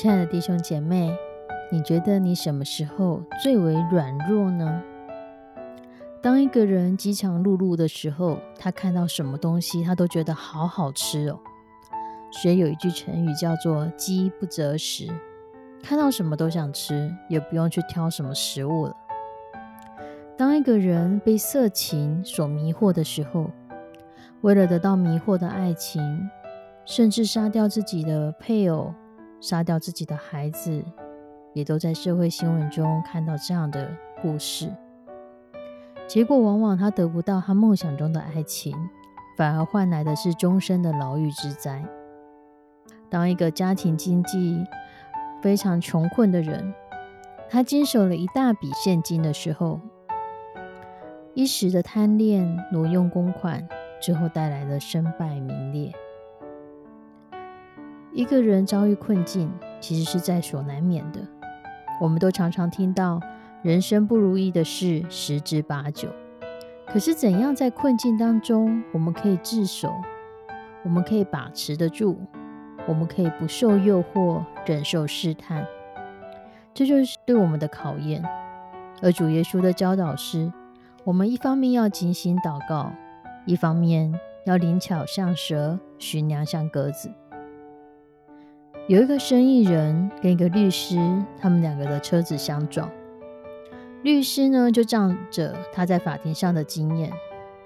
亲爱的弟兄姐妹，你觉得你什么时候最为软弱呢？当一个人饥肠辘辘的时候，他看到什么东西，他都觉得好好吃哦。所以有一句成语叫做“饥不择食”，看到什么都想吃，也不用去挑什么食物了。当一个人被色情所迷惑的时候，为了得到迷惑的爱情，甚至杀掉自己的配偶。杀掉自己的孩子，也都在社会新闻中看到这样的故事。结果往往他得不到他梦想中的爱情，反而换来的是终身的牢狱之灾。当一个家庭经济非常穷困的人，他经手了一大笔现金的时候，一时的贪恋挪用公款，之后带来了身败名裂。一个人遭遇困境，其实是在所难免的。我们都常常听到人生不如意的事十之八九。可是，怎样在困境当中，我们可以自守，我们可以把持得住，我们可以不受诱惑，忍受试探，这就是对我们的考验。而主耶稣的教导是：我们一方面要警醒祷告，一方面要灵巧像蛇，寻良像鸽子。有一个生意人跟一个律师，他们两个的车子相撞。律师呢就仗着他在法庭上的经验，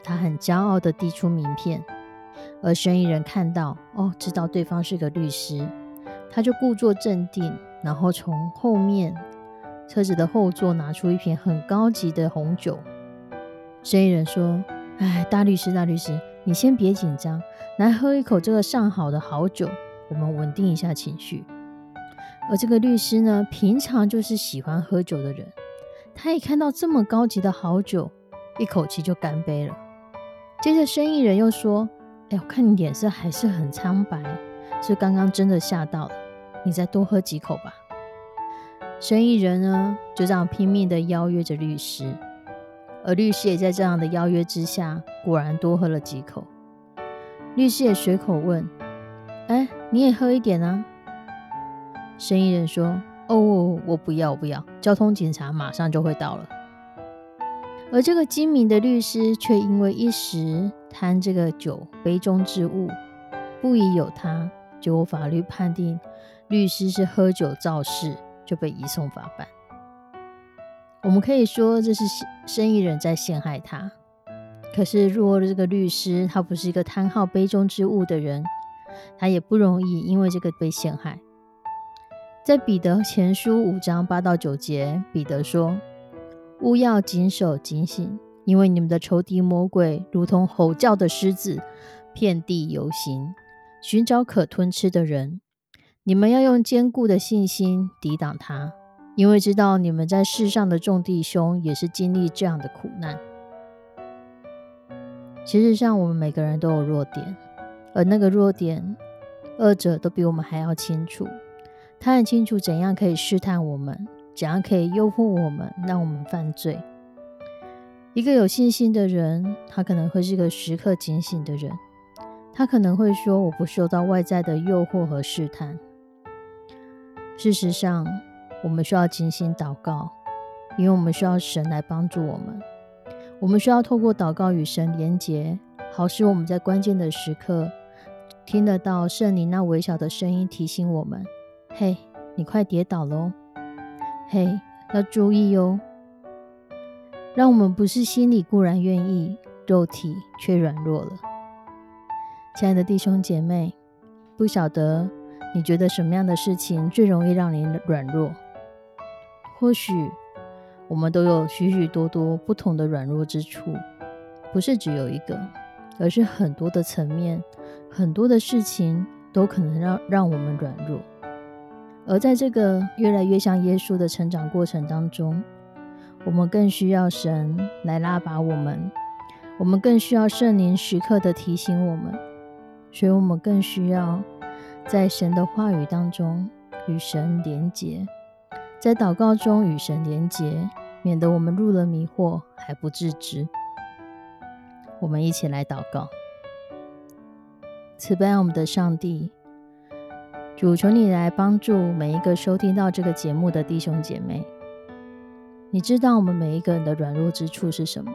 他很骄傲的递出名片。而生意人看到，哦，知道对方是个律师，他就故作镇定，然后从后面车子的后座拿出一瓶很高级的红酒。生意人说：“哎，大律师，大律师，你先别紧张，来喝一口这个上好的好酒。”我们稳定一下情绪，而这个律师呢，平常就是喜欢喝酒的人，他一看到这么高级的好酒，一口气就干杯了。接着，生意人又说：“哎，我看你脸色还是很苍白，是刚刚真的吓到了，你再多喝几口吧。”生意人呢，就这样拼命的邀约着律师，而律师也在这样的邀约之下，果然多喝了几口。律师也随口问。你也喝一点啊！生意人说：“哦，我不要，我不要，交通警察马上就会到了。”而这个精明的律师却因为一时贪这个酒杯中之物，不疑有他，结果法律判定律师是喝酒造事，就被移送法办。我们可以说这是生意人在陷害他。可是，若这个律师他不是一个贪好杯中之物的人。他也不容易因为这个被陷害。在彼得前书五章八到九节，彼得说：“勿要谨守警醒，因为你们的仇敌魔鬼如同吼叫的狮子，遍地游行，寻找可吞吃的人。你们要用坚固的信心抵挡他，因为知道你们在世上的众弟兄也是经历这样的苦难。其实上，我们每个人都有弱点。”而那个弱点，二者都比我们还要清楚。他很清楚怎样可以试探我们，怎样可以诱惑我们，让我们犯罪。一个有信心的人，他可能会是个时刻警醒的人。他可能会说：“我不受到外在的诱惑和试探。”事实上，我们需要精心祷告，因为我们需要神来帮助我们。我们需要透过祷告与神连结。好使我们在关键的时刻听得到圣灵那微小的声音提醒我们：“嘿，你快跌倒喽！嘿，要注意哟！”让我们不是心里固然愿意，肉体却软弱了。亲爱的弟兄姐妹，不晓得你觉得什么样的事情最容易让你软弱？或许我们都有许许多多不同的软弱之处，不是只有一个。而是很多的层面，很多的事情都可能让让我们软弱。而在这个越来越像耶稣的成长过程当中，我们更需要神来拉拔我们，我们更需要圣灵时刻的提醒我们，所以我们更需要在神的话语当中与神连结，在祷告中与神连结，免得我们入了迷惑还不自知。我们一起来祷告，慈悲我们的上帝，主求你来帮助每一个收听到这个节目的弟兄姐妹。你知道我们每一个人的软弱之处是什么？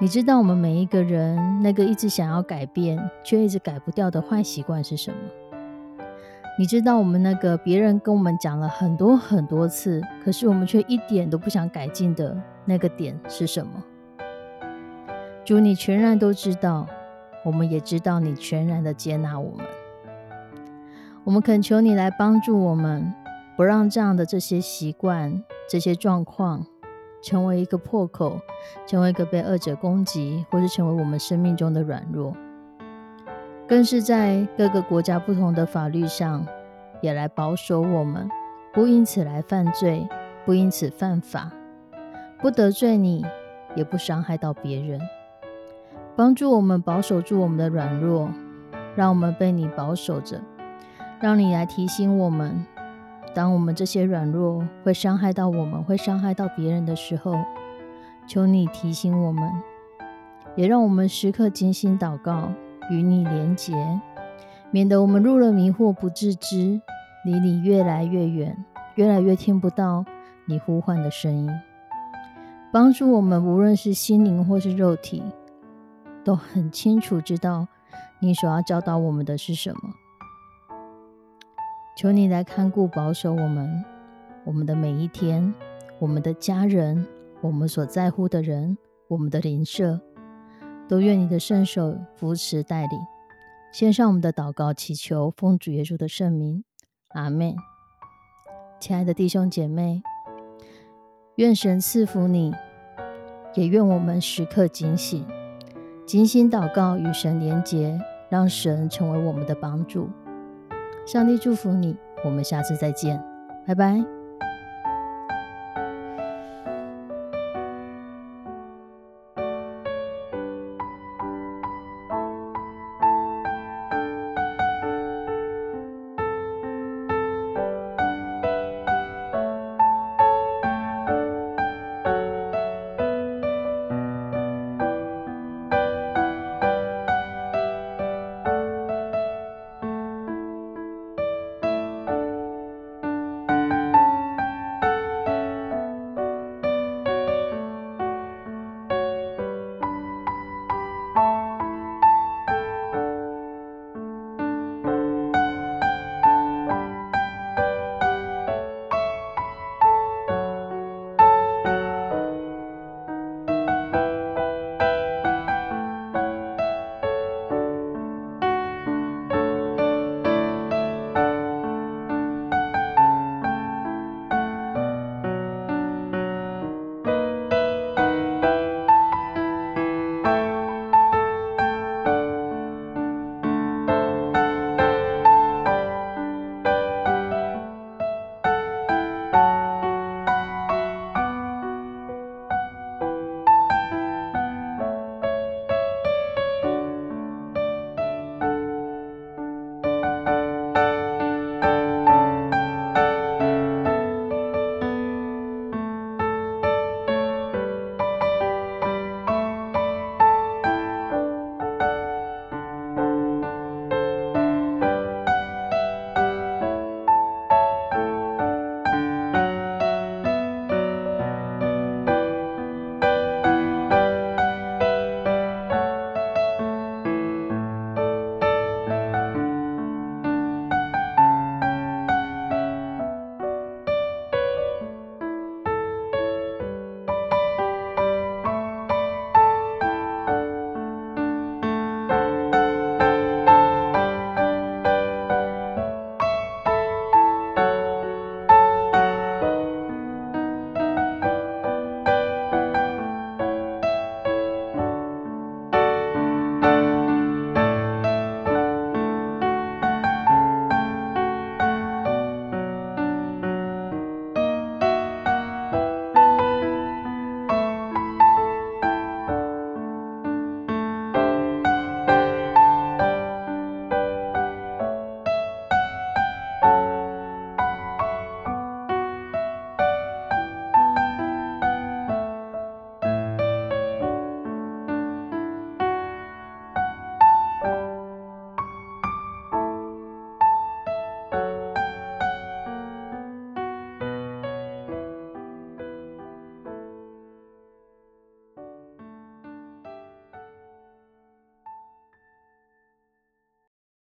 你知道我们每一个人那个一直想要改变却一直改不掉的坏习惯是什么？你知道我们那个别人跟我们讲了很多很多次，可是我们却一点都不想改进的那个点是什么？主，你全然都知道，我们也知道你全然的接纳我们。我们恳求你来帮助我们，不让这样的这些习惯、这些状况成为一个破口，成为一个被恶者攻击，或是成为我们生命中的软弱。更是在各个国家不同的法律上，也来保守我们，不因此来犯罪，不因此犯法，不得罪你，也不伤害到别人。帮助我们保守住我们的软弱，让我们被你保守着，让你来提醒我们，当我们这些软弱会伤害到我们，会伤害到别人的时候，求你提醒我们，也让我们时刻精心祷告，与你连结，免得我们入了迷惑不自知，离你越来越远，越来越听不到你呼唤的声音。帮助我们，无论是心灵或是肉体。都很清楚知道你所要教导我们的是什么。求你来看顾保守我们，我们的每一天，我们的家人，我们所在乎的人，我们的邻舍，都愿你的圣手扶持带领。献上我们的祷告，祈求奉主耶稣的圣名，阿门。亲爱的弟兄姐妹，愿神赐福你，也愿我们时刻警醒。精心祷告，与神连结，让神成为我们的帮助。上帝祝福你，我们下次再见，拜拜。